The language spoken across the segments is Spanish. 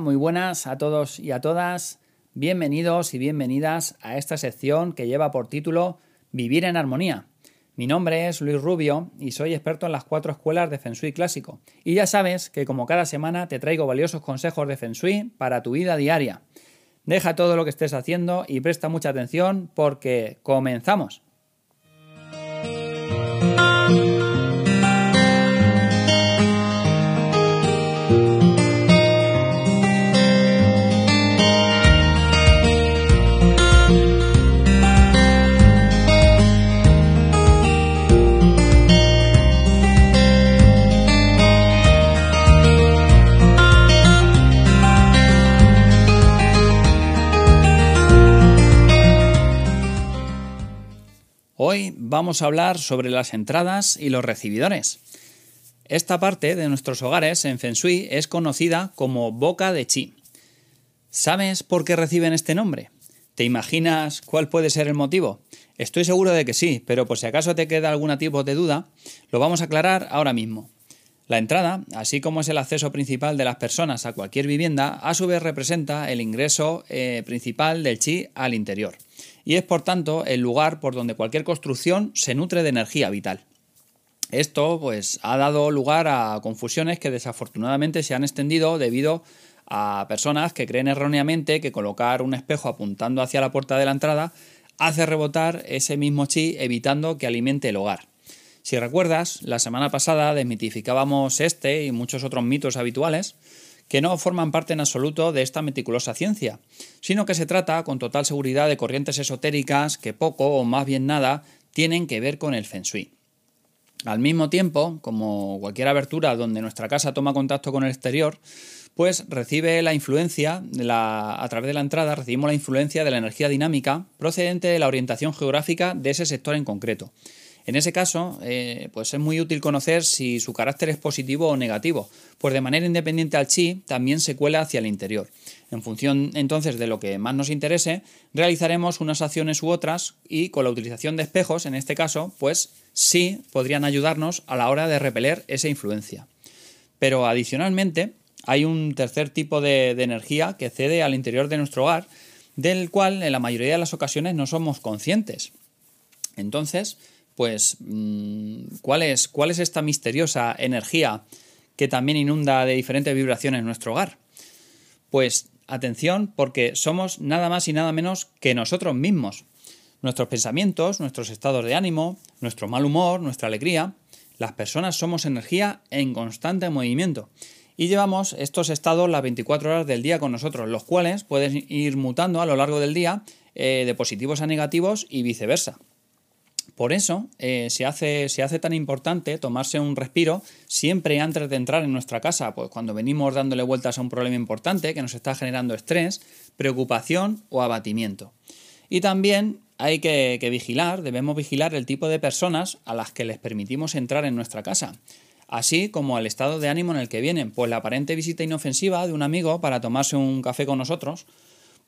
Muy buenas a todos y a todas. Bienvenidos y bienvenidas a esta sección que lleva por título Vivir en Armonía. Mi nombre es Luis Rubio y soy experto en las cuatro escuelas de Feng Shui clásico. Y ya sabes que como cada semana te traigo valiosos consejos de Feng para tu vida diaria. Deja todo lo que estés haciendo y presta mucha atención porque comenzamos. Hoy vamos a hablar sobre las entradas y los recibidores. Esta parte de nuestros hogares en Feng Shui es conocida como boca de chi. ¿Sabes por qué reciben este nombre? ¿Te imaginas cuál puede ser el motivo? Estoy seguro de que sí, pero por si acaso te queda algún tipo de duda, lo vamos a aclarar ahora mismo. La entrada, así como es el acceso principal de las personas a cualquier vivienda, a su vez representa el ingreso eh, principal del chi al interior y es por tanto el lugar por donde cualquier construcción se nutre de energía vital. Esto pues ha dado lugar a confusiones que desafortunadamente se han extendido debido a personas que creen erróneamente que colocar un espejo apuntando hacia la puerta de la entrada hace rebotar ese mismo chi evitando que alimente el hogar. Si recuerdas, la semana pasada desmitificábamos este y muchos otros mitos habituales que no forman parte en absoluto de esta meticulosa ciencia, sino que se trata con total seguridad de corrientes esotéricas que poco o más bien nada tienen que ver con el feng shui. Al mismo tiempo, como cualquier abertura donde nuestra casa toma contacto con el exterior, pues recibe la influencia, a través de la entrada recibimos la influencia de la energía dinámica procedente de la orientación geográfica de ese sector en concreto. En ese caso, eh, pues es muy útil conocer si su carácter es positivo o negativo, pues de manera independiente al chi también se cuela hacia el interior. En función entonces de lo que más nos interese, realizaremos unas acciones u otras y con la utilización de espejos, en este caso, pues sí podrían ayudarnos a la hora de repeler esa influencia. Pero adicionalmente, hay un tercer tipo de energía que cede al interior de nuestro hogar, del cual en la mayoría de las ocasiones no somos conscientes. Entonces, pues, mm, ¿cuál es, ¿cuál es esta misteriosa energía que también inunda de diferentes vibraciones nuestro hogar? Pues atención, porque somos nada más y nada menos que nosotros mismos. Nuestros pensamientos, nuestros estados de ánimo, nuestro mal humor, nuestra alegría. Las personas somos energía en constante movimiento. Y llevamos estos estados las 24 horas del día con nosotros, los cuales pueden ir mutando a lo largo del día eh, de positivos a negativos y viceversa. Por eso eh, se, hace, tan importante tomarse un respiro siempre antes de entrar en nuestra casa, pues cuando venimos dándole vueltas a un problema importante que nos está generando estrés, preocupación o abatimiento. Y también hay que, que vigilar, debemos vigilar el tipo de personas a las que les permitimos entrar en nuestra casa así como el estado de ánimo en el que vienen, pues la aparente visita inofensiva de un amigo para tomarse un café con nosotros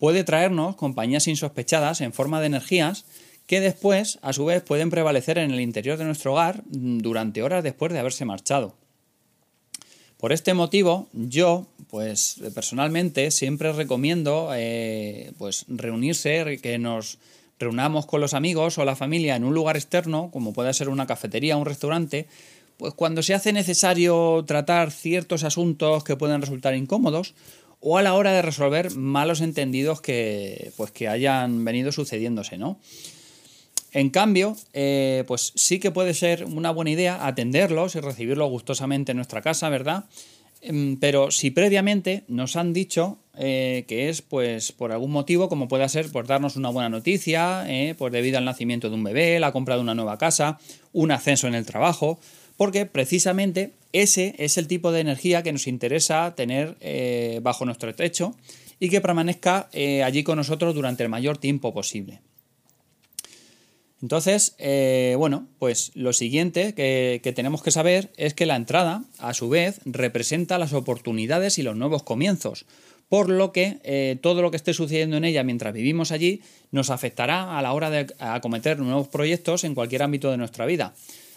puede traernos compañías insospechadas en forma de energías que después, a su vez, pueden prevalecer en el interior de nuestro hogar durante horas después de haberse marchado. Por este motivo, yo, pues personalmente, siempre recomiendo eh, pues, reunirse, que nos reunamos con los amigos o la familia en un lugar externo, como puede ser una cafetería o un restaurante, pues cuando se hace necesario tratar ciertos asuntos que pueden resultar incómodos, o a la hora de resolver malos entendidos que, pues, que hayan venido sucediéndose, ¿no? En cambio, eh, pues sí que puede ser una buena idea atenderlos y recibirlos gustosamente en nuestra casa, ¿verdad? Em, pero si previamente nos han dicho eh, que es pues por algún motivo, como puede ser por darnos una buena noticia, eh, pues debido al nacimiento de un bebé, la compra de una nueva casa, un ascenso en el trabajo, porque precisamente ese es el tipo de energía que nos interesa tener bajo nuestro techo y que permanezca allí con nosotros durante el mayor tiempo posible. Entonces, eh, bueno, pues lo siguiente que, tenemos que saber es que la entrada, a su vez, representa las oportunidades y los nuevos comienzos, por lo que eh, todo lo que esté sucediendo en ella mientras vivimos allí nos afectará a la hora de acometer nuevos proyectos en cualquier ámbito de nuestra vida.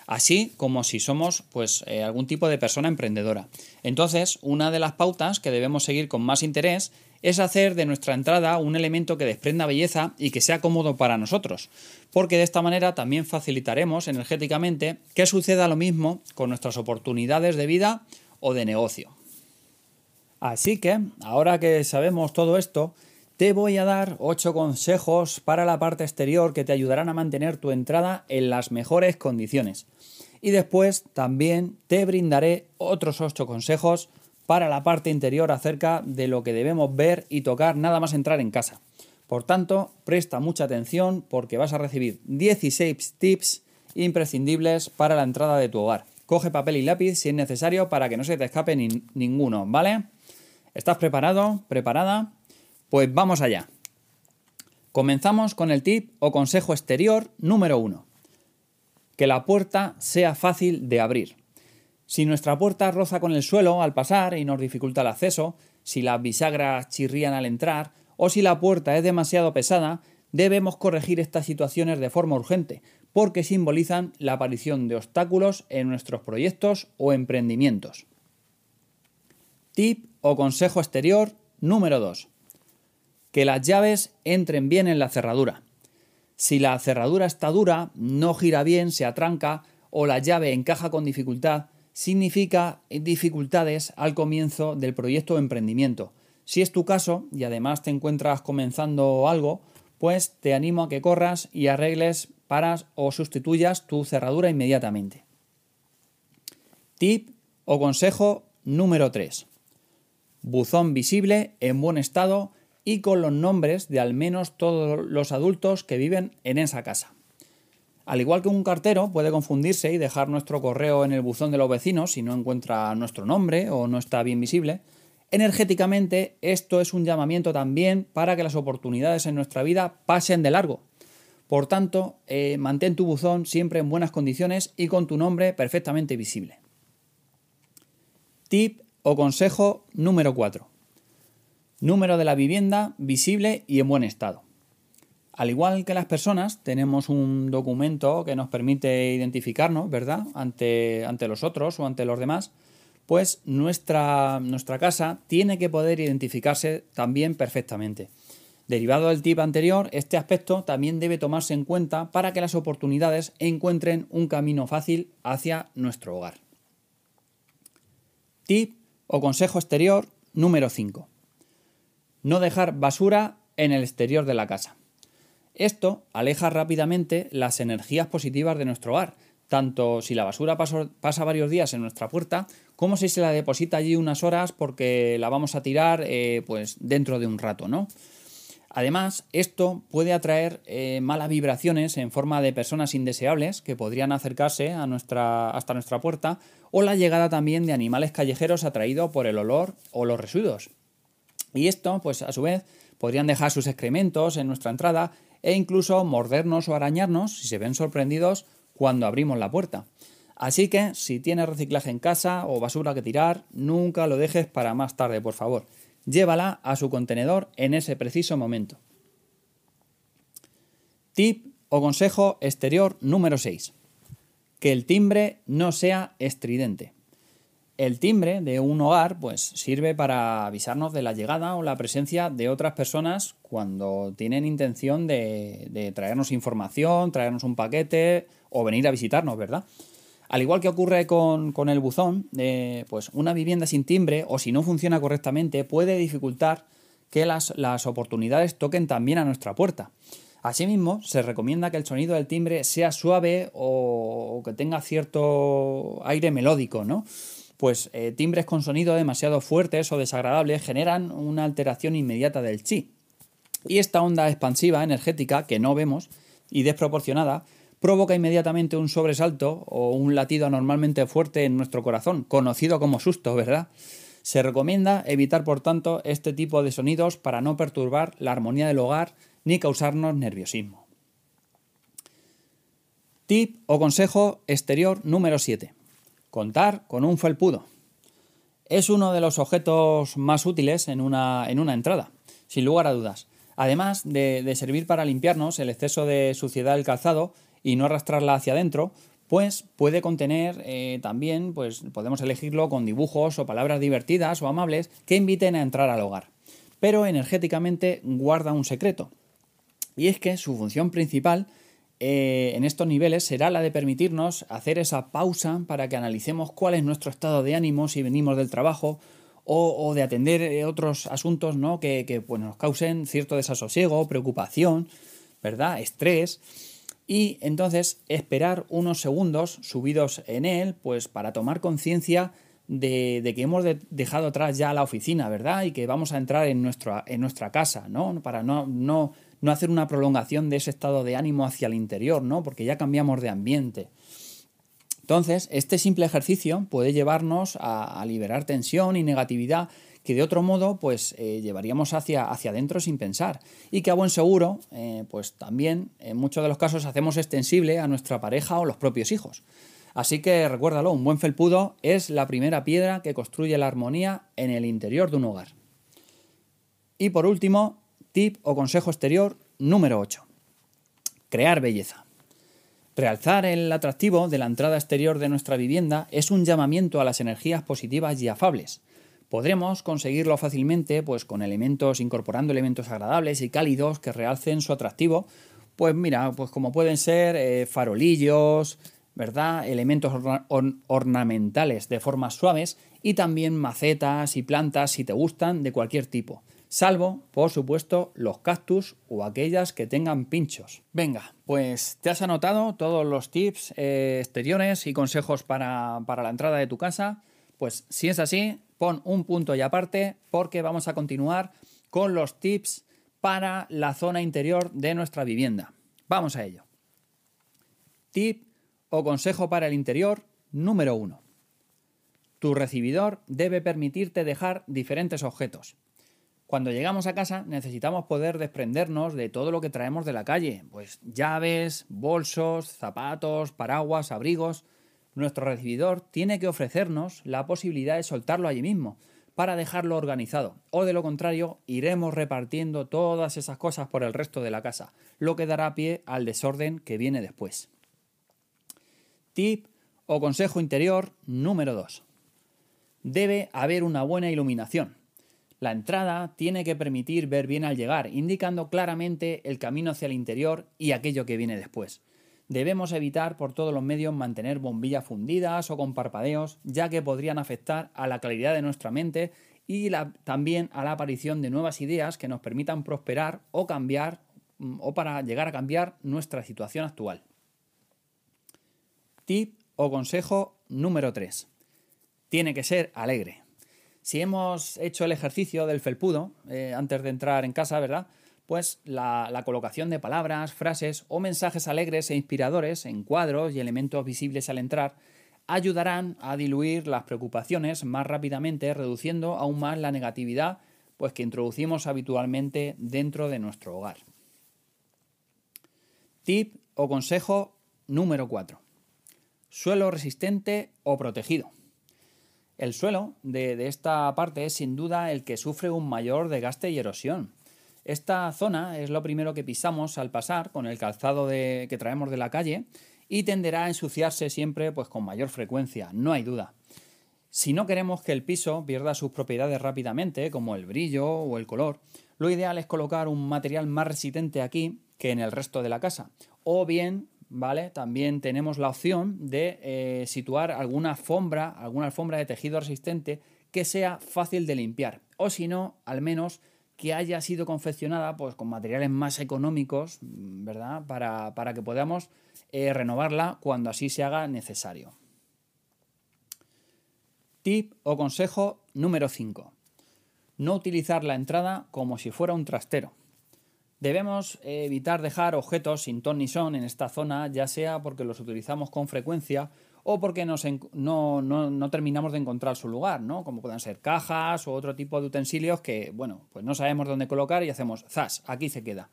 así como si somos pues eh, algún tipo de persona emprendedora. Entonces, una de las pautas que debemos seguir con más interés es hacer de nuestra entrada un elemento que desprenda belleza y que sea cómodo para nosotros, porque de esta manera también facilitaremos energéticamente que suceda lo mismo con nuestras oportunidades de vida o de negocio. Así que, ahora que sabemos todo esto, te voy a dar 8 consejos para la parte exterior que te ayudarán a mantener tu entrada en las mejores condiciones. Y después también te brindaré otros 8 consejos para la parte interior acerca de lo que debemos ver y tocar nada más entrar en casa. Por tanto, presta mucha atención porque vas a recibir 16 tips imprescindibles para la entrada de tu hogar. Coge papel y lápiz si es necesario para que no se te escape ninguno, ¿vale? ¿Estás preparado? ¿Preparada? Pues vamos allá. Comenzamos con el tip o consejo exterior número 1. Que la puerta sea fácil de abrir. Si nuestra puerta roza con el suelo al pasar y nos dificulta el acceso, si las bisagras chirrían al entrar o si la puerta es demasiado pesada, debemos corregir estas situaciones de forma urgente, porque simbolizan la aparición de obstáculos en nuestros proyectos o emprendimientos. Tip o consejo exterior número 2. Que las llaves entren bien en la cerradura. Si la cerradura está dura, no gira bien, se atranca o la llave encaja con dificultad, significa dificultades al comienzo del proyecto o emprendimiento. Si es tu caso y además te encuentras comenzando algo, pues te animo a que corras y arregles, paras o sustituyas tu cerradura inmediatamente. Tip o consejo número 3. Buzón visible, en buen estado y con los nombres de al menos todos los adultos que viven en esa casa. Al igual que un cartero puede confundirse y dejar nuestro correo en el buzón de los vecinos si no encuentra nuestro nombre o no está bien visible, energéticamente esto es un llamamiento también para que las oportunidades en nuestra vida pasen de largo. Por tanto, eh, mantén tu buzón siempre en buenas condiciones y con tu nombre perfectamente visible. Tip o consejo número 4. Número de la vivienda visible y en buen estado. Al igual que las personas, tenemos un documento que nos permite identificarnos, ¿verdad?, ante, ante los otros o ante los demás, pues nuestra, nuestra casa tiene que poder identificarse también perfectamente. Derivado del tip anterior, este aspecto también debe tomarse en cuenta para que las oportunidades encuentren un camino fácil hacia nuestro hogar. Tip o consejo exterior número 5. No dejar basura en el exterior de la casa. Esto aleja rápidamente las energías positivas de nuestro hogar, tanto si la basura pasa varios días en nuestra puerta, como si se la deposita allí unas horas porque la vamos a tirar eh, pues dentro de un rato, ¿no? Además, esto puede atraer eh, malas vibraciones en forma de personas indeseables que podrían acercarse a nuestra, hasta nuestra puerta o la llegada también de animales callejeros atraídos por el olor o los residuos. Y esto, pues a su vez, podrían dejar sus excrementos en nuestra entrada e incluso mordernos o arañarnos si se ven sorprendidos cuando abrimos la puerta. Así que si tienes reciclaje en casa o basura que tirar, nunca lo dejes para más tarde, por favor. Llévala a su contenedor en ese preciso momento. Tip o consejo exterior número 6. Que el timbre no sea estridente. El timbre de un hogar pues sirve para avisarnos de la llegada o la presencia de otras personas cuando tienen intención de, traernos información, traernos un paquete o venir a visitarnos, ¿verdad? Al igual que ocurre con, el buzón, eh, pues una vivienda sin timbre o si no funciona correctamente puede dificultar que las, las oportunidades toquen también a nuestra puerta. Asimismo, se recomienda que el sonido del timbre sea suave o que tenga cierto aire melódico, ¿no? Pues eh, timbres con sonido demasiado fuertes o desagradables generan una alteración inmediata del chi. Y esta onda expansiva energética que no vemos y desproporcionada provoca inmediatamente un sobresalto o un latido anormalmente fuerte en nuestro corazón, conocido como susto, ¿verdad? Se recomienda evitar, por tanto, este tipo de sonidos para no perturbar la armonía del hogar ni causarnos nerviosismo. Tip o consejo exterior número 7. Contar con un felpudo. Es uno de los objetos más útiles en una, en una entrada, sin lugar a dudas. Además de, servir para limpiarnos el exceso de suciedad del calzado y no arrastrarla hacia adentro, pues puede contener eh, también, pues podemos elegirlo con dibujos o palabras divertidas o amables que inviten a entrar al hogar. Pero energéticamente guarda un secreto. Y es que su función principal eh, en estos niveles será la de permitirnos hacer esa pausa para que analicemos cuál es nuestro estado de ánimo si venimos del trabajo o, de atender eh, otros asuntos ¿no? que, pues, nos causen cierto desasosiego, preocupación, ¿verdad? Estrés. Y entonces esperar unos segundos subidos en él, pues para tomar conciencia de, que hemos dejado atrás ya la oficina, ¿verdad? Y que vamos a entrar en, nuestra, en nuestra casa, ¿no? Para no, no hacer una prolongación de ese estado de ánimo hacia el interior, ¿no? Porque ya cambiamos de ambiente. Entonces, este simple ejercicio puede llevarnos a, liberar tensión y negatividad que de otro modo pues eh, llevaríamos hacia, hacia adentro sin pensar y que a buen seguro eh, pues también en muchos de los casos hacemos extensible a nuestra pareja o los propios hijos. Así que recuérdalo, un buen felpudo es la primera piedra que construye la armonía en el interior de un hogar. Y por último, tip o consejo exterior número 8. Crear belleza. Realzar el atractivo de la entrada exterior de nuestra vivienda es un llamamiento a las energías positivas y afables. Podremos conseguirlo fácilmente pues con elementos incorporando elementos agradables y cálidos que realcen su atractivo, pues mira, pues como pueden ser eh, farolillos, ¿verdad? Elementos ornamentales de formas suaves y también macetas y plantas si te gustan de cualquier tipo salvo, por supuesto, los cactus o aquellas que tengan pinchos. Venga, pues te has anotado todos los tips eh, exteriores y consejos para, para la entrada de tu casa. Pues si es así, pon un punto y aparte porque vamos a continuar con los tips para la zona interior de nuestra vivienda. Vamos a ello. Tip o consejo para el interior número 1. Tu recibidor debe permitirte dejar diferentes objetos. Cuando llegamos a casa necesitamos poder desprendernos de todo lo que traemos de la calle, pues llaves, bolsos, zapatos, paraguas, abrigos. Nuestro recibidor tiene que ofrecernos la posibilidad de soltarlo allí mismo para dejarlo organizado, o de lo contrario iremos repartiendo todas esas cosas por el resto de la casa, lo que dará pie al desorden que viene después. Tip o consejo interior número 2. Debe haber una buena iluminación. La entrada tiene que permitir ver bien al llegar, indicando claramente el camino hacia el interior y aquello que viene después. Debemos evitar por todos los medios mantener bombillas fundidas o con parpadeos, ya que podrían afectar a la claridad de nuestra mente y también a la aparición de nuevas ideas que nos permitan prosperar o cambiar mm, o para llegar a cambiar nuestra situación actual. Tip o consejo número 3. Tiene que ser alegre si hemos hecho el ejercicio del felpudo eh, antes de entrar en casa, ¿verdad? Pues la, colocación de palabras, frases o mensajes alegres e inspiradores en cuadros y elementos visibles al entrar ayudarán a diluir las preocupaciones más rápidamente, reduciendo aún más la negatividad pues, que introducimos habitualmente dentro de nuestro hogar. Tip o consejo número 4. Suelo resistente o protegido. El suelo de, esta parte es sin duda el que sufre un mayor desgaste y erosión. Esta zona es lo primero que pisamos al pasar con el calzado que traemos de la calle y tenderá a ensuciarse siempre pues, con mayor frecuencia, no hay duda. Si no queremos que el piso pierda sus propiedades rápidamente, como el brillo o el color, lo ideal es colocar un material más resistente aquí que en el resto de la casa, o bien ¿vale? También tenemos la opción de eh, situar alguna alfombra, alguna alfombra de tejido resistente que sea fácil de limpiar. O si no, al menos que haya sido confeccionada pues, con materiales más económicos, ¿verdad? Para, que podamos eh, renovarla cuando así se haga necesario. Tip o consejo número 5. No utilizar la entrada como si fuera un trastero. Debemos evitar dejar objetos sin ton ni son en esta zona, ya sea porque los utilizamos con frecuencia o porque no, terminamos de encontrar su lugar, ¿no? Como puedan ser cajas o otro tipo de utensilios que, bueno, pues no sabemos dónde colocar y hacemos, ¡zas! Aquí se queda.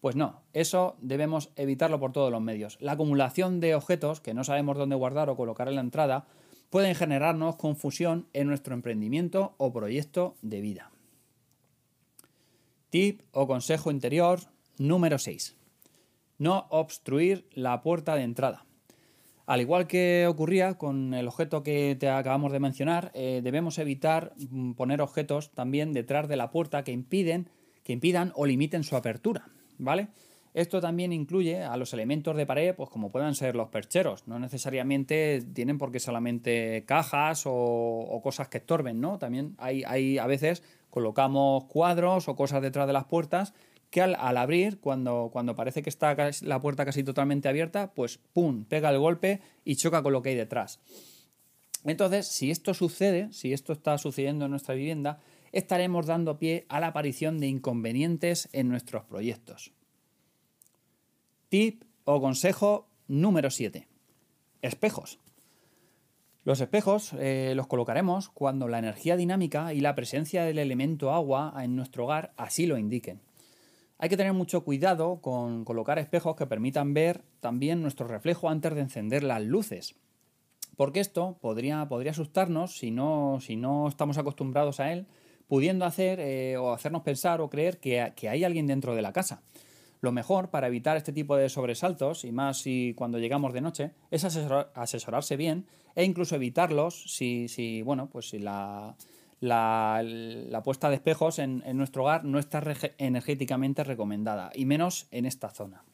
Pues no, eso debemos evitarlo por todos los medios. La acumulación de objetos que no sabemos dónde guardar o colocar en la entrada pueden generarnos confusión en nuestro emprendimiento o proyecto de vida. Tip o consejo interior número 6. No obstruir la puerta de entrada. Al igual que ocurría con el objeto que te acabamos de mencionar, eh, debemos evitar mm, poner objetos también detrás de la puerta que impiden, que impidan o limiten su apertura, ¿vale? Esto también incluye a los elementos de pared, pues como puedan ser los percheros. No necesariamente tienen por qué solamente cajas o, cosas que estorben, ¿no? También hay, hay, a veces colocamos cuadros o cosas detrás de las puertas que al, abrir, cuando, cuando, parece que está la puerta casi totalmente abierta, pues ¡pum! pega el golpe y choca con lo que hay detrás. Entonces, si esto sucede, si esto está sucediendo en nuestra vivienda, estaremos dando pie a la aparición de inconvenientes en nuestros proyectos. Tip o consejo número 7. Espejos. Los espejos eh, los colocaremos cuando la energía dinámica y la presencia del elemento agua en nuestro hogar así lo indiquen. Hay que tener mucho cuidado con colocar espejos que permitan ver también nuestro reflejo antes de encender las luces. Porque esto podría, podría asustarnos si no, si no estamos acostumbrados a él, pudiendo hacer eh, o hacernos pensar o creer que, que hay alguien dentro de la casa. Lo mejor para evitar este tipo de sobresaltos, y más si cuando llegamos de noche, es asesorarse bien e incluso evitarlos si, si bueno, pues si la, la, puesta de espejos en, nuestro hogar no está energéticamente recomendada, y menos en esta zona.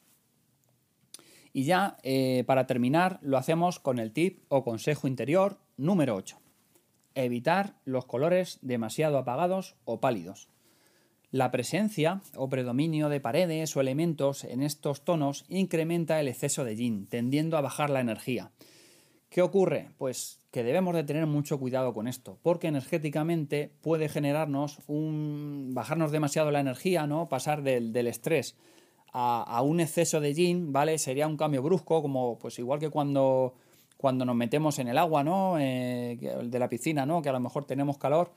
Y ya, eh, para terminar, lo hacemos con el tip o consejo interior número 8. Evitar los colores demasiado apagados o pálidos. La presencia o predominio de paredes o elementos en estos tonos incrementa el exceso de yin, tendiendo a bajar la energía. ¿Qué ocurre? Pues que debemos de tener mucho cuidado con esto, porque energéticamente puede generarnos un. bajarnos demasiado la energía, ¿no? Pasar del, estrés a, un exceso de yin, ¿vale? Sería un cambio brusco, como pues igual que cuando, cuando nos metemos en el agua, ¿no? Eh, de la piscina, ¿no? Que a lo mejor tenemos calor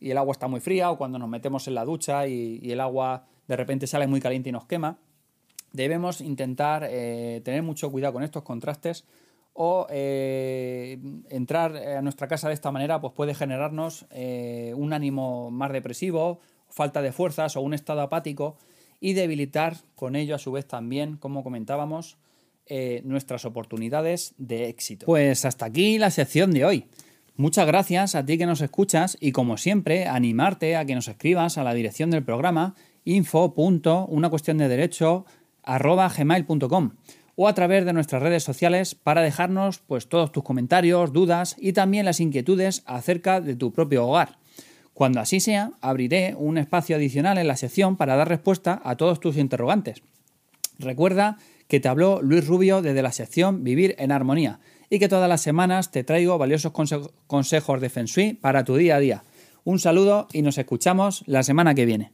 y el agua está muy fría, o cuando nos metemos en la ducha y, el agua de repente sale muy caliente y nos quema. Debemos intentar eh, tener mucho cuidado con estos contrastes o eh, entrar a nuestra casa de esta manera pues puede generarnos eh, un ánimo más depresivo, falta de fuerzas o un estado apático y debilitar con ello a su vez también, como comentábamos, eh, nuestras oportunidades de éxito. Pues hasta aquí la sección de hoy. Muchas gracias a ti que nos escuchas y como siempre animarte a que nos escribas a la dirección del programa info.una cuestión de derecho gmail.com o a través de nuestras redes sociales para dejarnos pues todos tus comentarios, dudas y también las inquietudes acerca de tu propio hogar. Cuando así sea, abriré un espacio adicional en la sección para dar respuesta a todos tus interrogantes. Recuerda que te habló Luis Rubio desde la sección Vivir en Armonía y que todas las semanas te traigo valiosos consejos de Feng Shui para tu día a día. Un saludo y nos escuchamos la semana que viene.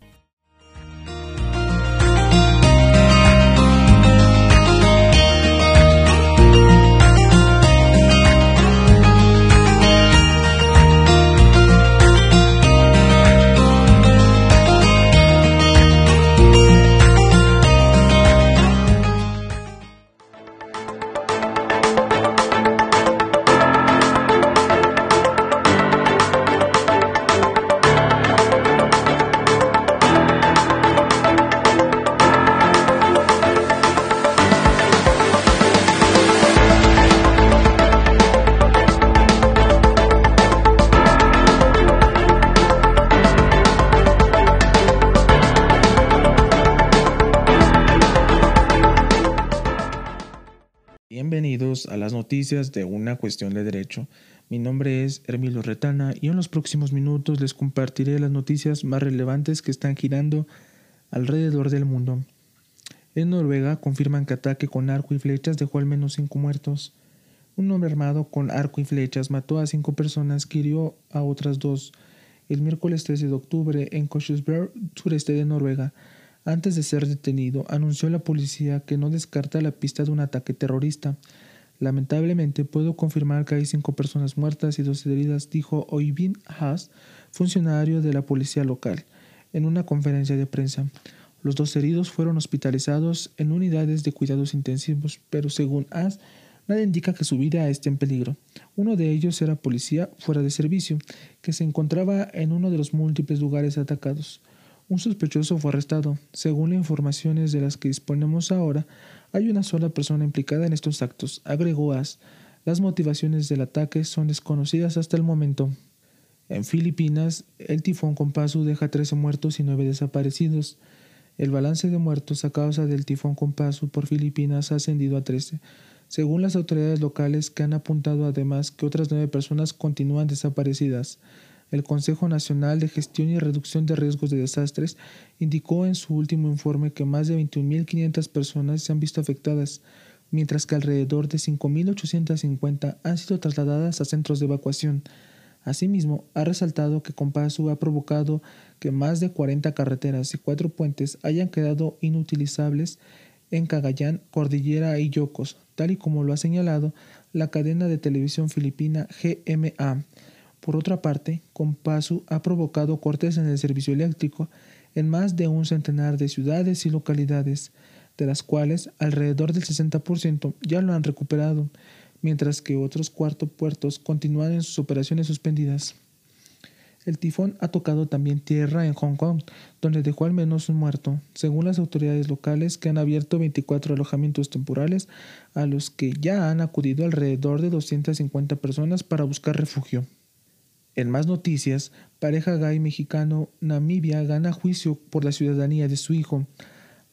Noticias de una cuestión de derecho. Mi nombre es Hermilo Retana y en los próximos minutos les compartiré las noticias más relevantes que están girando alrededor del mundo. En Noruega confirman que ataque con arco y flechas dejó al menos cinco muertos. Un hombre armado con arco y flechas mató a cinco personas y hirió a otras dos el miércoles 13 de octubre en Kongsberg, sureste de Noruega. Antes de ser detenido, anunció la policía que no descarta la pista de un ataque terrorista. Lamentablemente puedo confirmar que hay cinco personas muertas y dos heridas, dijo Oyvind Haas, funcionario de la policía local, en una conferencia de prensa. Los dos heridos fueron hospitalizados en unidades de cuidados intensivos, pero según Haas, nada indica que su vida esté en peligro. Uno de ellos era policía fuera de servicio, que se encontraba en uno de los múltiples lugares atacados. Un sospechoso fue arrestado. Según las informaciones de las que disponemos ahora, hay una sola persona implicada en estos actos, agregó As. Las motivaciones del ataque son desconocidas hasta el momento. En Filipinas, el tifón Kompasu deja 13 muertos y 9 desaparecidos. El balance de muertos a causa del tifón Kompasu por Filipinas ha ascendido a 13, según las autoridades locales que han apuntado además que otras 9 personas continúan desaparecidas. El Consejo Nacional de Gestión y Reducción de Riesgos de Desastres indicó en su último informe que más de 21.500 personas se han visto afectadas, mientras que alrededor de 5.850 han sido trasladadas a centros de evacuación. Asimismo, ha resaltado que Compasu ha provocado que más de 40 carreteras y cuatro puentes hayan quedado inutilizables en Cagayán, Cordillera y Yocos, tal y como lo ha señalado la cadena de televisión filipina GMA. Por otra parte, Compasu ha provocado cortes en el servicio eléctrico en más de un centenar de ciudades y localidades, de las cuales alrededor del 60% ya lo han recuperado, mientras que otros cuatro puertos continúan en sus operaciones suspendidas. El tifón ha tocado también tierra en Hong Kong, donde dejó al menos un muerto, según las autoridades locales que han abierto 24 alojamientos temporales a los que ya han acudido alrededor de 250 personas para buscar refugio. En más noticias, pareja gay mexicano Namibia gana juicio por la ciudadanía de su hijo.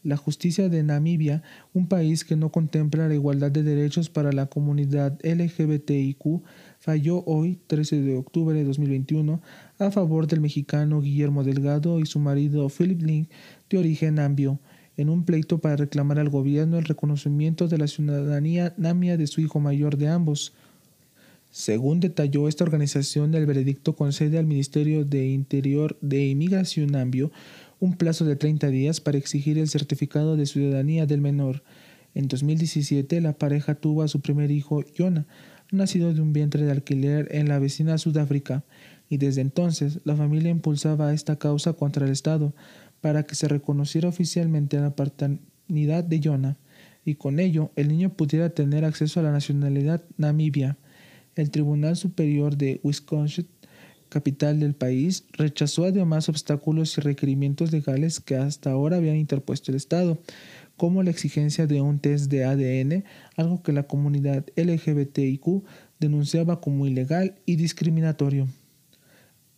La justicia de Namibia, un país que no contempla la igualdad de derechos para la comunidad LGBTIQ, falló hoy, 13 de octubre de 2021, a favor del mexicano Guillermo Delgado y su marido Philip Link, de origen nambio, en un pleito para reclamar al gobierno el reconocimiento de la ciudadanía namia de su hijo mayor de ambos. Según detalló esta organización, el veredicto concede al Ministerio de Interior de Inmigración Ambio un plazo de 30 días para exigir el certificado de ciudadanía del menor. En 2017, la pareja tuvo a su primer hijo, Jonah, nacido de un vientre de alquiler en la vecina Sudáfrica, y desde entonces la familia impulsaba esta causa contra el Estado para que se reconociera oficialmente la paternidad de Jonah, y con ello el niño pudiera tener acceso a la nacionalidad namibia. El Tribunal Superior de Wisconsin, capital del país, rechazó además obstáculos y requerimientos legales que hasta ahora habían interpuesto el Estado, como la exigencia de un test de ADN, algo que la comunidad LGBTIQ denunciaba como ilegal y discriminatorio.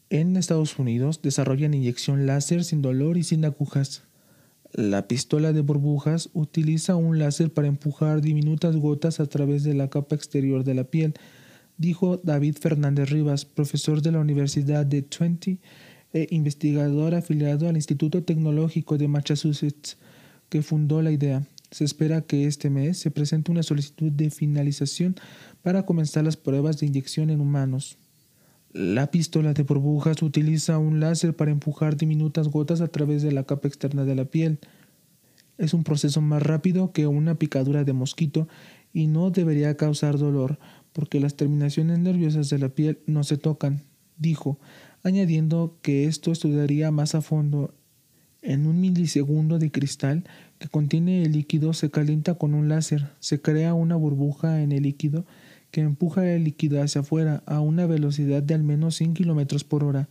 En Estados Unidos desarrollan inyección láser sin dolor y sin agujas. La pistola de burbujas utiliza un láser para empujar diminutas gotas a través de la capa exterior de la piel, dijo David Fernández Rivas, profesor de la Universidad de Twente e investigador afiliado al Instituto Tecnológico de Massachusetts, que fundó la idea. Se espera que este mes se presente una solicitud de finalización para comenzar las pruebas de inyección en humanos. La pistola de burbujas utiliza un láser para empujar diminutas gotas a través de la capa externa de la piel. Es un proceso más rápido que una picadura de mosquito y no debería causar dolor, porque las terminaciones nerviosas de la piel no se tocan, dijo, añadiendo que esto estudiaría más a fondo. En un milisegundo de cristal que contiene el líquido se calienta con un láser, se crea una burbuja en el líquido que empuja el líquido hacia afuera a una velocidad de al menos 100 km por hora,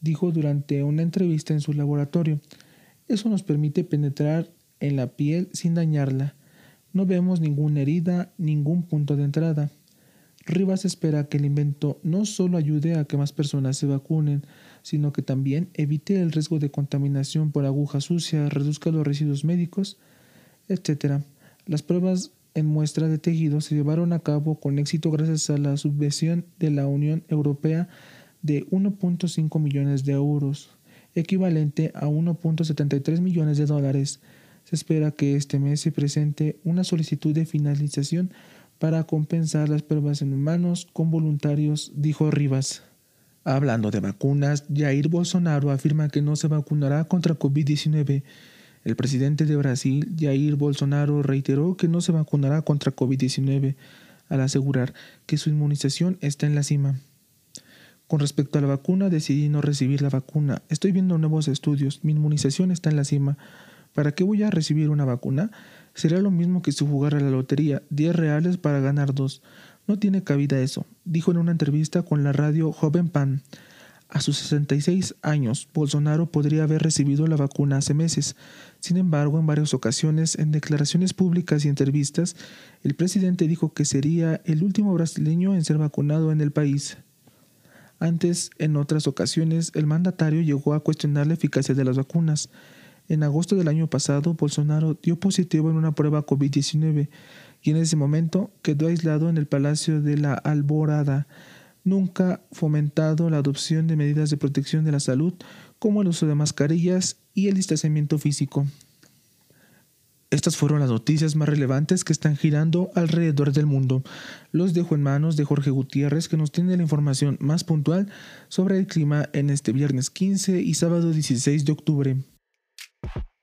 dijo durante una entrevista en su laboratorio. Eso nos permite penetrar en la piel sin dañarla. No vemos ninguna herida, ningún punto de entrada. Rivas espera que el invento no solo ayude a que más personas se vacunen, sino que también evite el riesgo de contaminación por aguja sucia, reduzca los residuos médicos, etc. Las pruebas en muestra de tejido se llevaron a cabo con éxito gracias a la subvención de la Unión Europea de 1.5 millones de euros, equivalente a 1.73 millones de dólares. Se espera que este mes se presente una solicitud de finalización para compensar las pruebas en humanos con voluntarios, dijo Rivas. Hablando de vacunas, Jair Bolsonaro afirma que no se vacunará contra COVID-19. El presidente de Brasil, Jair Bolsonaro, reiteró que no se vacunará contra COVID-19 al asegurar que su inmunización está en la cima. Con respecto a la vacuna, decidí no recibir la vacuna. Estoy viendo nuevos estudios. Mi inmunización está en la cima. ¿Para qué voy a recibir una vacuna? Sería lo mismo que si jugara la lotería, 10 reales para ganar dos. No tiene cabida eso, dijo en una entrevista con la radio Joven Pan. A sus 66 años, Bolsonaro podría haber recibido la vacuna hace meses. Sin embargo, en varias ocasiones, en declaraciones públicas y entrevistas, el presidente dijo que sería el último brasileño en ser vacunado en el país. Antes, en otras ocasiones, el mandatario llegó a cuestionar la eficacia de las vacunas. En agosto del año pasado, Bolsonaro dio positivo en una prueba COVID-19 y en ese momento quedó aislado en el Palacio de la Alborada nunca fomentado la adopción de medidas de protección de la salud como el uso de mascarillas y el distanciamiento físico. Estas fueron las noticias más relevantes que están girando alrededor del mundo. Los dejo en manos de Jorge Gutiérrez que nos tiene la información más puntual sobre el clima en este viernes 15 y sábado 16 de octubre. you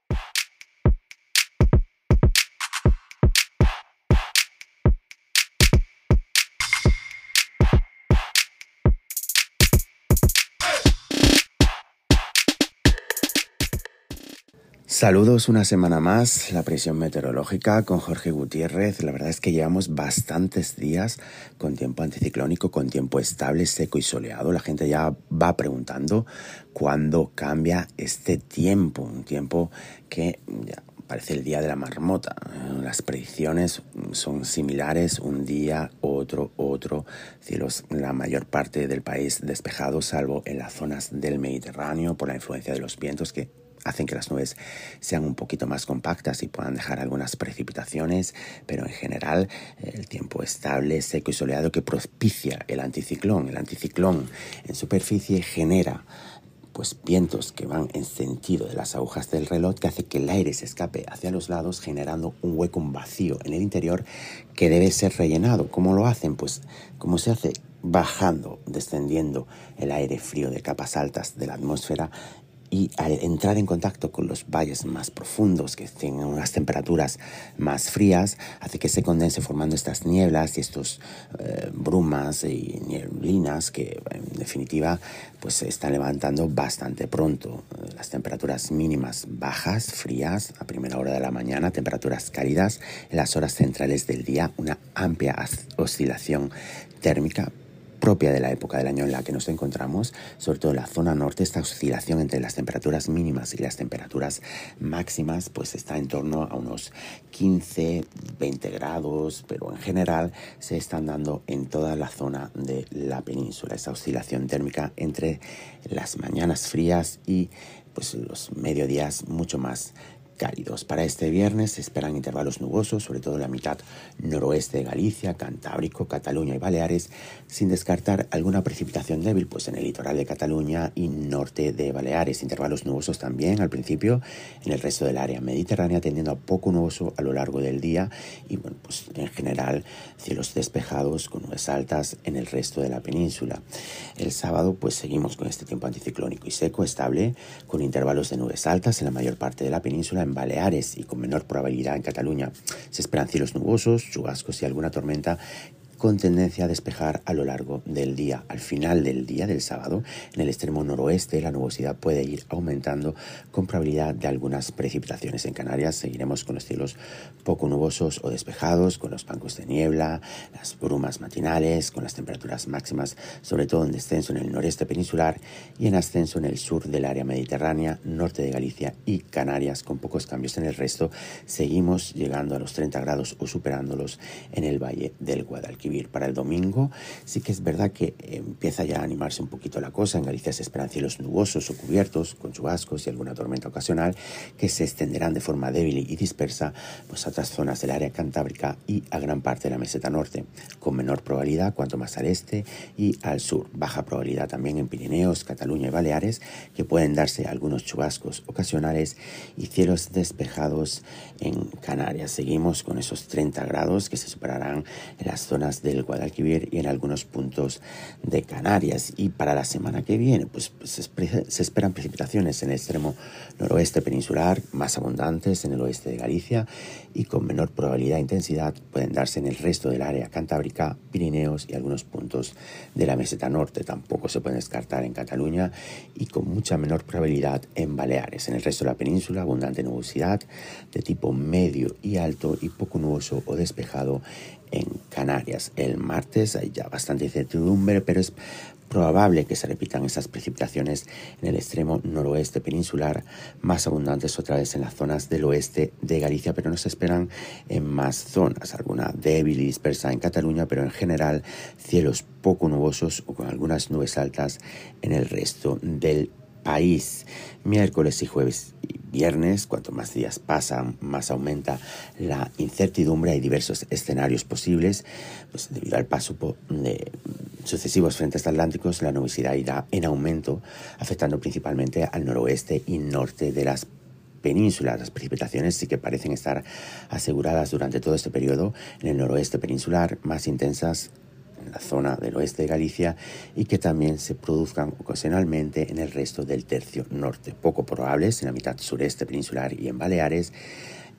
Saludos una semana más, la presión meteorológica con Jorge Gutiérrez. La verdad es que llevamos bastantes días con tiempo anticiclónico, con tiempo estable, seco y soleado. La gente ya va preguntando cuándo cambia este tiempo, un tiempo que parece el día de la marmota. Las predicciones son similares, un día, otro, otro. Cielos, la mayor parte del país despejado, salvo en las zonas del Mediterráneo por la influencia de los vientos que hacen que las nubes sean un poquito más compactas y puedan dejar algunas precipitaciones, pero en general el tiempo estable, seco y soleado que propicia el anticiclón. El anticiclón en superficie genera pues vientos que van en sentido de las agujas del reloj que hace que el aire se escape hacia los lados generando un hueco, un vacío en el interior que debe ser rellenado. ¿Cómo lo hacen? Pues como se hace bajando, descendiendo el aire frío de capas altas de la atmósfera y al entrar en contacto con los valles más profundos que tienen unas temperaturas más frías hace que se condense formando estas nieblas y estos eh, brumas y nieblinas que en definitiva pues se están levantando bastante pronto. Las temperaturas mínimas bajas frías a primera hora de la mañana temperaturas cálidas en las horas centrales del día una amplia oscilación térmica propia de la época del año en la que nos encontramos, sobre todo en la zona norte, esta oscilación entre las temperaturas mínimas y las temperaturas máximas, pues está en torno a unos 15, 20 grados, pero en general se están dando en toda la zona de la península, esa oscilación térmica entre las mañanas frías y pues los mediodías mucho más Para este viernes se esperan intervalos nubosos, sobre todo en la mitad noroeste de Galicia, Cantábrico, Cataluña y Baleares, sin descartar alguna precipitación débil pues en el litoral de Cataluña y norte de Baleares. Intervalos nubosos también al principio en el resto del área mediterránea, tendiendo a poco nuboso a lo largo del día y bueno, pues en general cielos despejados con nubes altas en el resto de la península. El sábado pues seguimos con este tiempo anticiclónico y seco, estable, con intervalos de nubes altas en la mayor parte de la península en Baleares y con menor probabilidad en Cataluña. Se esperan cielos nubosos, chubascos y alguna tormenta con tendencia a despejar a lo largo del día. Al final del día del sábado, en el extremo noroeste, la nubosidad puede ir aumentando con probabilidad de algunas precipitaciones. En Canarias seguiremos con los cielos poco nubosos o despejados, con los bancos de niebla, las brumas matinales, con las temperaturas máximas, sobre todo en descenso en el noreste peninsular y en ascenso en el sur del área mediterránea, norte de Galicia y Canarias, con pocos cambios en el resto. Seguimos llegando a los 30 grados o superándolos en el valle del Guadalquivir para el domingo. Sí que es verdad que empieza ya a animarse un poquito la cosa. En Galicia se esperan cielos nubosos o cubiertos con chubascos y alguna tormenta ocasional que se extenderán de forma débil y dispersa pues, a otras zonas del área cantábrica y a gran parte de la meseta norte, con menor probabilidad cuanto más al este y al sur. Baja probabilidad también en Pirineos, Cataluña y Baleares, que pueden darse algunos chubascos ocasionales y cielos despejados en Canarias. Seguimos con esos 30 grados que se superarán en las zonas del Guadalquivir y en algunos puntos de Canarias. Y para la semana que viene, pues, pues se esperan precipitaciones en el extremo noroeste peninsular, más abundantes en el oeste de Galicia y con menor probabilidad e intensidad pueden darse en el resto del área cantábrica, Pirineos y algunos puntos de la meseta norte. Tampoco se pueden descartar en Cataluña y con mucha menor probabilidad en Baleares. En el resto de la península, abundante nubosidad de tipo medio y alto y poco nuboso o despejado en Canarias. El martes hay ya bastante incertidumbre, pero es probable que se repitan estas precipitaciones en el extremo noroeste peninsular, más abundantes otra vez en las zonas del oeste de Galicia, pero no se esperan en más zonas, alguna débil y dispersa en Cataluña, pero en general cielos poco nubosos o con algunas nubes altas en el resto del país. Miércoles y jueves y viernes, cuanto más días pasan, más aumenta la incertidumbre. Hay diversos escenarios posibles, pues debido al paso de sucesivos frentes atlánticos, la nubosidad irá en aumento, afectando principalmente al noroeste y norte de las penínsulas. Las precipitaciones sí que parecen estar aseguradas durante todo este periodo en el noroeste peninsular, más intensas en la zona del oeste de Galicia y que también se produzcan ocasionalmente en el resto del tercio norte, poco probables en la mitad sureste peninsular y en Baleares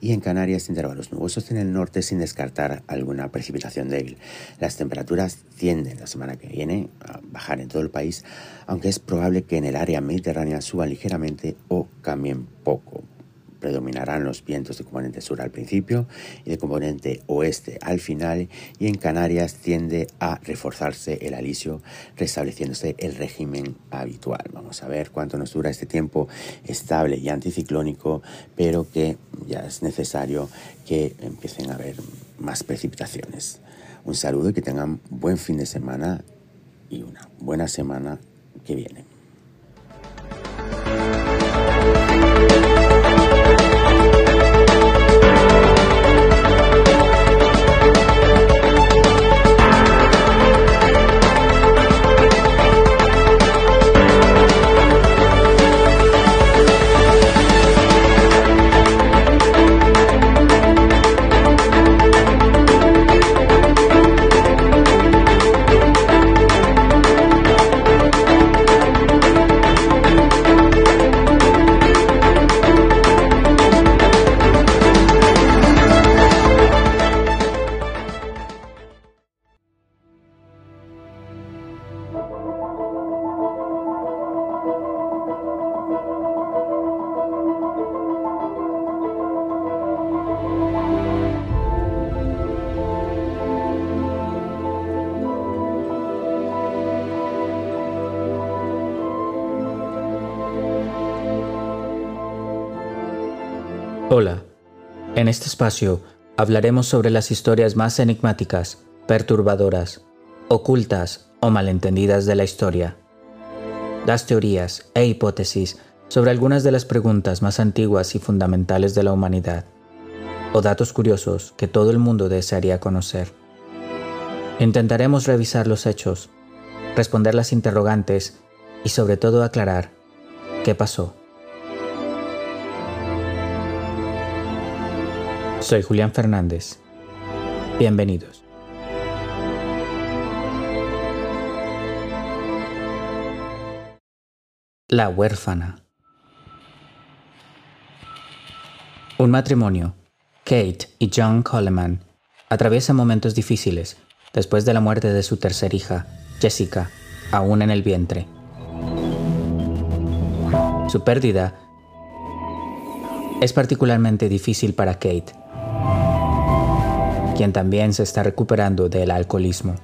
y en Canarias intervalos nubosos en el norte sin descartar alguna precipitación débil. Las temperaturas tienden la semana que viene a bajar en todo el país, aunque es probable que en el área mediterránea suban ligeramente o cambien poco predominarán los vientos de componente sur al principio y de componente oeste al final y en Canarias tiende a reforzarse el alisio restableciéndose el régimen habitual. Vamos a ver cuánto nos dura este tiempo estable y anticiclónico, pero que ya es necesario que empiecen a haber más precipitaciones. Un saludo y que tengan buen fin de semana y una buena semana que viene. Espacio hablaremos sobre las historias más enigmáticas, perturbadoras, ocultas o malentendidas de la historia. Las teorías e hipótesis sobre algunas de las preguntas más antiguas y fundamentales de la humanidad, o datos curiosos que todo el mundo desearía conocer. Intentaremos revisar los hechos, responder las interrogantes y sobre todo aclarar qué pasó. Soy Julián Fernández. Bienvenidos. La huérfana. Un matrimonio, Kate y John Coleman, atraviesan momentos difíciles después de la muerte de su tercer hija, Jessica, aún en el vientre. Su pérdida es particularmente difícil para Kate, quien también se está recuperando del alcoholismo.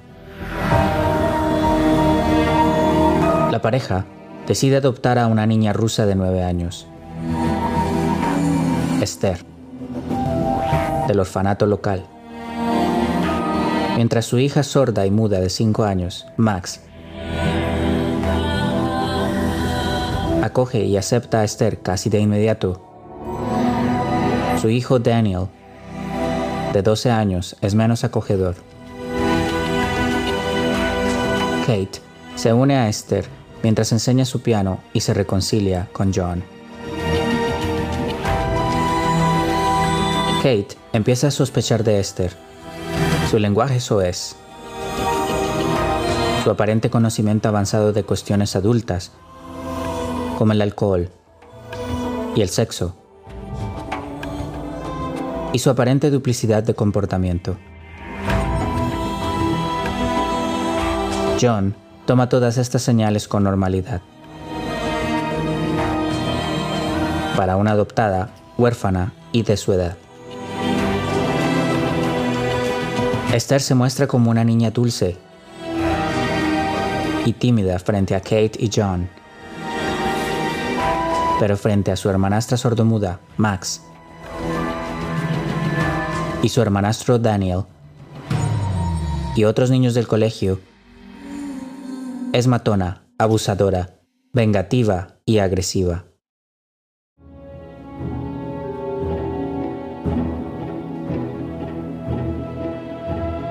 La pareja decide adoptar a una niña rusa de 9 años, Esther, del orfanato local, mientras su hija sorda y muda de 5 años, Max, acoge y acepta a Esther casi de inmediato. Su hijo Daniel de 12 años es menos acogedor. Kate se une a Esther mientras enseña su piano y se reconcilia con John. Kate empieza a sospechar de Esther. Su lenguaje soez, su aparente conocimiento avanzado de cuestiones adultas, como el alcohol y el sexo, y su aparente duplicidad de comportamiento. John toma todas estas señales con normalidad. Para una adoptada, huérfana y de su edad. Esther se muestra como una niña dulce y tímida frente a Kate y John. Pero frente a su hermanastra sordomuda, Max, y su hermanastro Daniel, y otros niños del colegio, es matona, abusadora, vengativa y agresiva.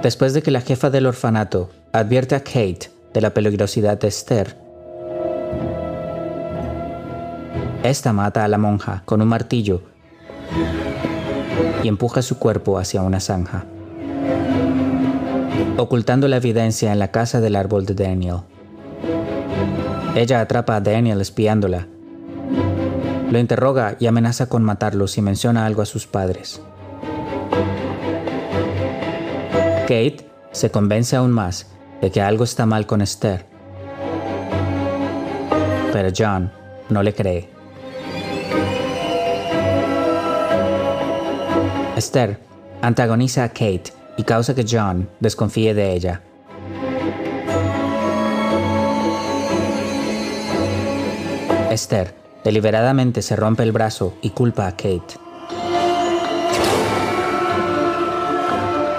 Después de que la jefa del orfanato advierte a Kate de la peligrosidad de Esther, esta mata a la monja con un martillo y empuja su cuerpo hacia una zanja, ocultando la evidencia en la casa del árbol de Daniel. Ella atrapa a Daniel espiándola, lo interroga y amenaza con matarlo si menciona algo a sus padres. Kate se convence aún más de que algo está mal con Esther. Pero John no le cree. Esther antagoniza a Kate y causa que John desconfíe de ella. Esther deliberadamente se rompe el brazo y culpa a Kate.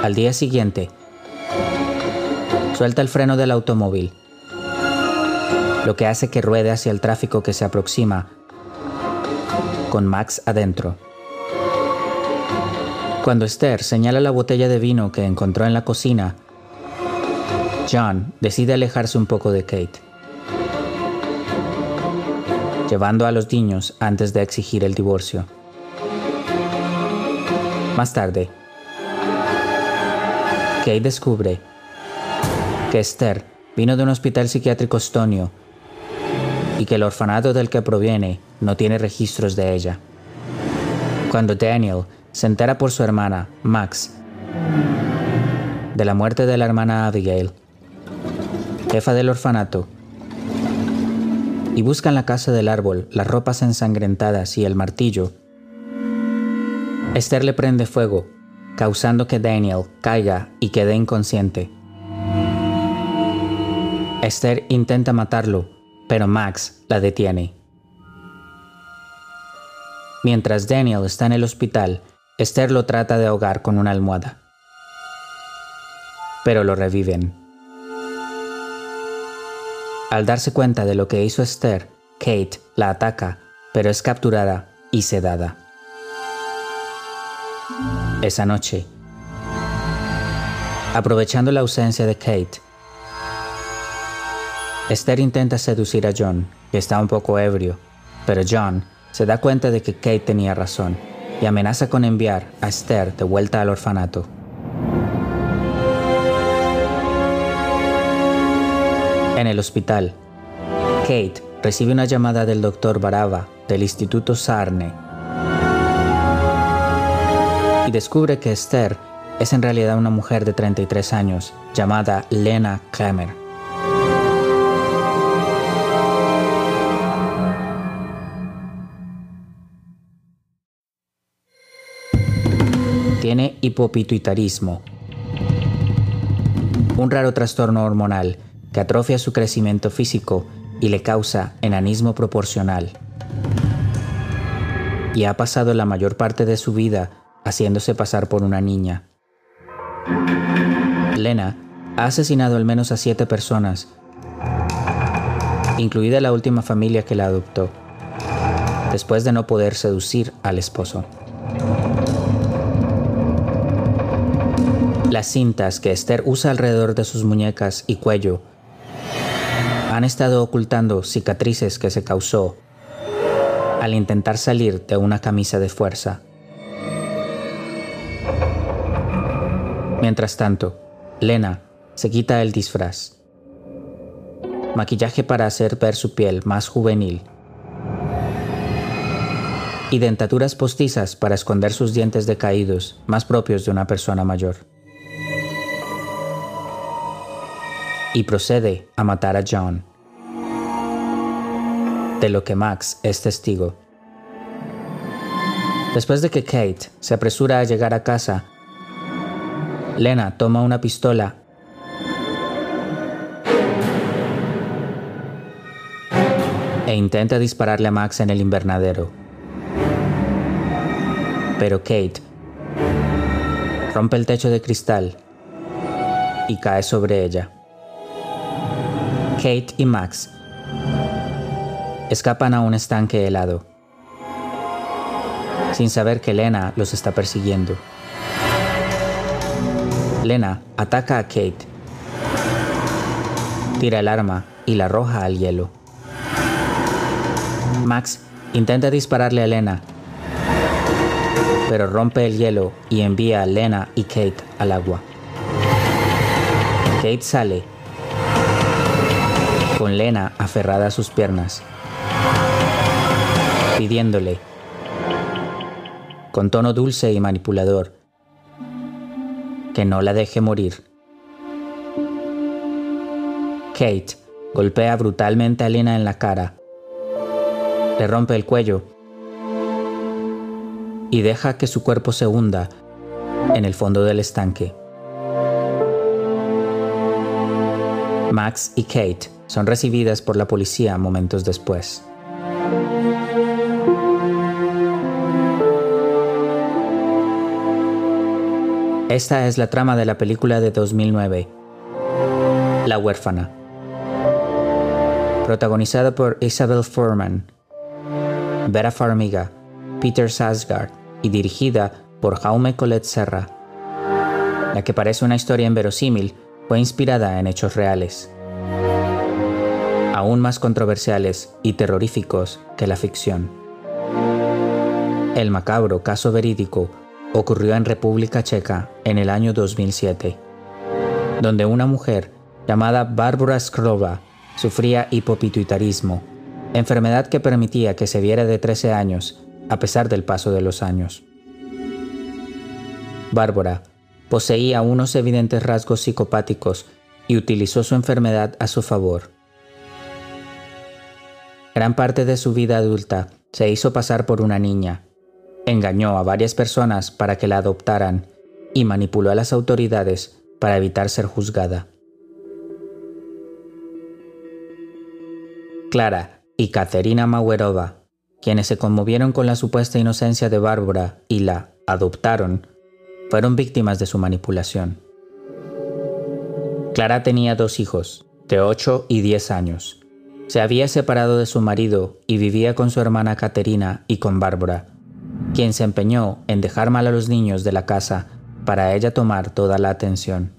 Al día siguiente, suelta el freno del automóvil, lo que hace que ruede hacia el tráfico que se aproxima, con Max adentro. Cuando Esther señala la botella de vino que encontró en la cocina, John decide alejarse un poco de Kate, llevando a los niños antes de exigir el divorcio. Más tarde, Kate descubre que Esther vino de un hospital psiquiátrico estonio y que el orfanato del que proviene no tiene registros de ella. Cuando Daniel se entera por su hermana, Max, de la muerte de la hermana Abigail, jefa del orfanato, y busca en la casa del árbol las ropas ensangrentadas y el martillo, Esther le prende fuego causando que Daniel caiga y quede inconsciente. Esther intenta matarlo, pero Max la detiene. Mientras Daniel está en el hospital, Esther lo trata de ahogar con una almohada. Pero lo reviven. Al darse cuenta de lo que hizo Esther, Kate la ataca, pero es capturada y sedada esa noche. Aprovechando la ausencia de Kate, Esther intenta seducir a John, que está un poco ebrio, pero John se da cuenta de que Kate tenía razón y amenaza con enviar a Esther de vuelta al orfanato. En el hospital, Kate recibe una llamada del doctor Baraba del Instituto Sarne y descubre que Esther es en realidad una mujer de 33 años llamada Lena Kramer. Tiene hipopituitarismo, un raro trastorno hormonal que atrofia su crecimiento físico y le causa enanismo proporcional. Y ha pasado la mayor parte de su vida haciéndose pasar por una niña. Lena ha asesinado al menos a siete personas, incluida la última familia que la adoptó, después de no poder seducir al esposo. Las cintas que Esther usa alrededor de sus muñecas y cuello han estado ocultando cicatrices que se causó al intentar salir de una camisa de fuerza. Mientras tanto, Lena se quita el disfraz. Maquillaje para hacer ver su piel más juvenil. Y dentaduras postizas para esconder sus dientes decaídos, más propios de una persona mayor. Y procede a matar a John. De lo que Max es testigo. Después de que Kate se apresura a llegar a casa Lena toma una pistola e intenta dispararle a Max en el invernadero. Pero Kate rompe el techo de cristal y cae sobre ella. Kate y Max escapan a un estanque helado, sin saber que Lena los está persiguiendo. Lena ataca a Kate, tira el arma y la arroja al hielo. Max intenta dispararle a Lena, pero rompe el hielo y envía a Lena y Kate al agua. Kate sale, con Lena aferrada a sus piernas, pidiéndole, con tono dulce y manipulador, que no la deje morir. Kate golpea brutalmente a Lena en la cara, le rompe el cuello y deja que su cuerpo se hunda en el fondo del estanque. Max y Kate son recibidas por la policía momentos después. Esta es la trama de la película de 2009, La huérfana, protagonizada por Isabel Furman, Vera Farmiga, Peter Sarsgaard y dirigida por Jaume Colette Serra. La que parece una historia inverosímil fue inspirada en hechos reales, aún más controversiales y terroríficos que la ficción. El macabro caso verídico ocurrió en República Checa en el año 2007, donde una mujer llamada Barbara Skrova sufría hipopituitarismo, enfermedad que permitía que se viera de 13 años a pesar del paso de los años. Bárbara poseía unos evidentes rasgos psicopáticos y utilizó su enfermedad a su favor. Gran parte de su vida adulta se hizo pasar por una niña, engañó a varias personas para que la adoptaran y manipuló a las autoridades para evitar ser juzgada. Clara y Katerina Mauerova, quienes se conmovieron con la supuesta inocencia de Bárbara y la adoptaron, fueron víctimas de su manipulación. Clara tenía dos hijos, de 8 y 10 años. Se había separado de su marido y vivía con su hermana Caterina y con Bárbara, quien se empeñó en dejar mal a los niños de la casa para ella tomar toda la atención.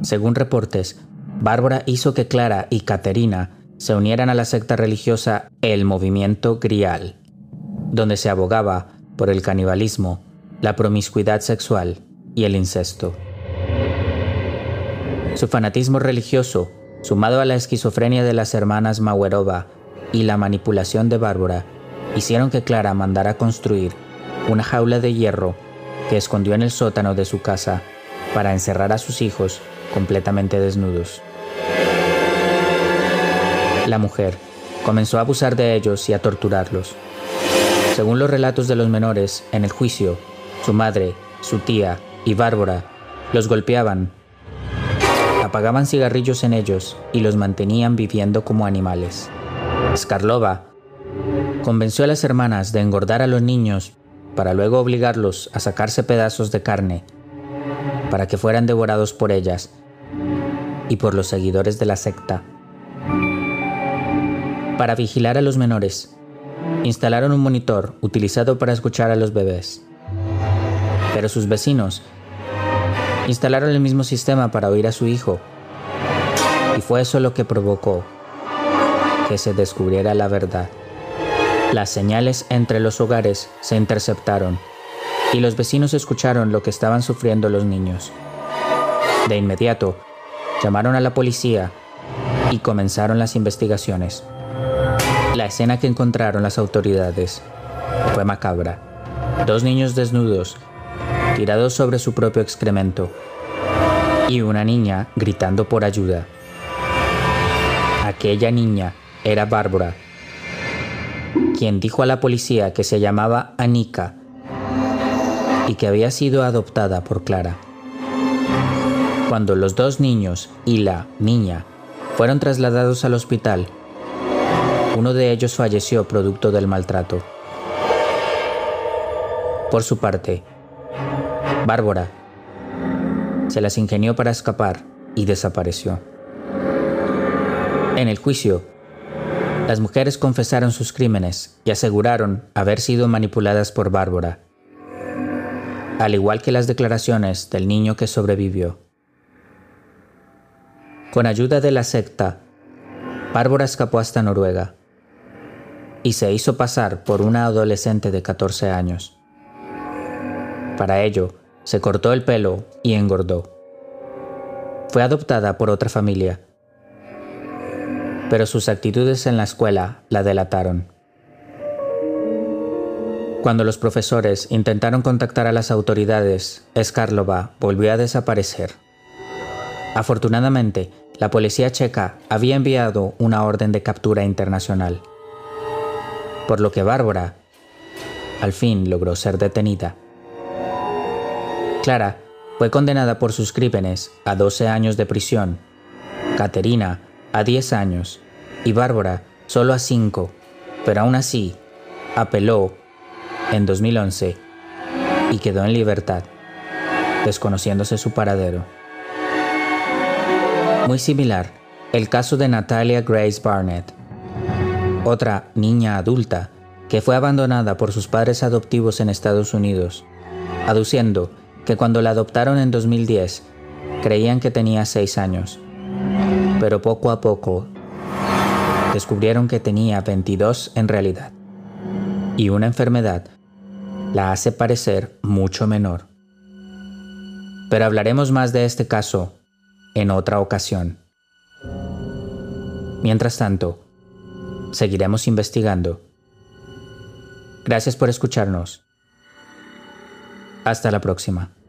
Según reportes, Bárbara hizo que Clara y Caterina se unieran a la secta religiosa El Movimiento Grial, donde se abogaba por el canibalismo, la promiscuidad sexual y el incesto. Su fanatismo religioso, sumado a la esquizofrenia de las hermanas Mauerova y la manipulación de Bárbara, hicieron que Clara mandara construir una jaula de hierro que escondió en el sótano de su casa para encerrar a sus hijos completamente desnudos. La mujer comenzó a abusar de ellos y a torturarlos. Según los relatos de los menores, en el juicio, su madre, su tía y Bárbara los golpeaban, apagaban cigarrillos en ellos y los mantenían viviendo como animales. Skarlova convenció a las hermanas de engordar a los niños para luego obligarlos a sacarse pedazos de carne para que fueran devorados por ellas y por los seguidores de la secta. Para vigilar a los menores, instalaron un monitor utilizado para escuchar a los bebés. Pero sus vecinos instalaron el mismo sistema para oír a su hijo. Y fue eso lo que provocó que se descubriera la verdad. Las señales entre los hogares se interceptaron y los vecinos escucharon lo que estaban sufriendo los niños. De inmediato, llamaron a la policía y comenzaron las investigaciones. La escena que encontraron las autoridades fue macabra. Dos niños desnudos, tirados sobre su propio excremento, y una niña gritando por ayuda. Aquella niña era Bárbara, quien dijo a la policía que se llamaba Anika y que había sido adoptada por Clara. Cuando los dos niños y la niña fueron trasladados al hospital. Uno de ellos falleció producto del maltrato. Por su parte, Bárbara se las ingenió para escapar y desapareció. En el juicio, las mujeres confesaron sus crímenes y aseguraron haber sido manipuladas por Bárbara, al igual que las declaraciones del niño que sobrevivió. Con ayuda de la secta, Bárbara escapó hasta Noruega y se hizo pasar por una adolescente de 14 años. Para ello, se cortó el pelo y engordó. Fue adoptada por otra familia pero sus actitudes en la escuela la delataron. Cuando los profesores intentaron contactar a las autoridades, Skarlova volvió a desaparecer. Afortunadamente, la policía checa había enviado una orden de captura internacional, por lo que Bárbara al fin logró ser detenida. Clara fue condenada por sus crímenes a 12 años de prisión. Caterina a 10 años y Bárbara solo a 5, pero aún así apeló en 2011 y quedó en libertad, desconociéndose su paradero. Muy similar, el caso de Natalia Grace Barnett, otra niña adulta que fue abandonada por sus padres adoptivos en Estados Unidos, aduciendo que cuando la adoptaron en 2010 creían que tenía 6 años pero poco a poco descubrieron que tenía 22 en realidad. Y una enfermedad la hace parecer mucho menor. Pero hablaremos más de este caso en otra ocasión. Mientras tanto, seguiremos investigando. Gracias por escucharnos. Hasta la próxima.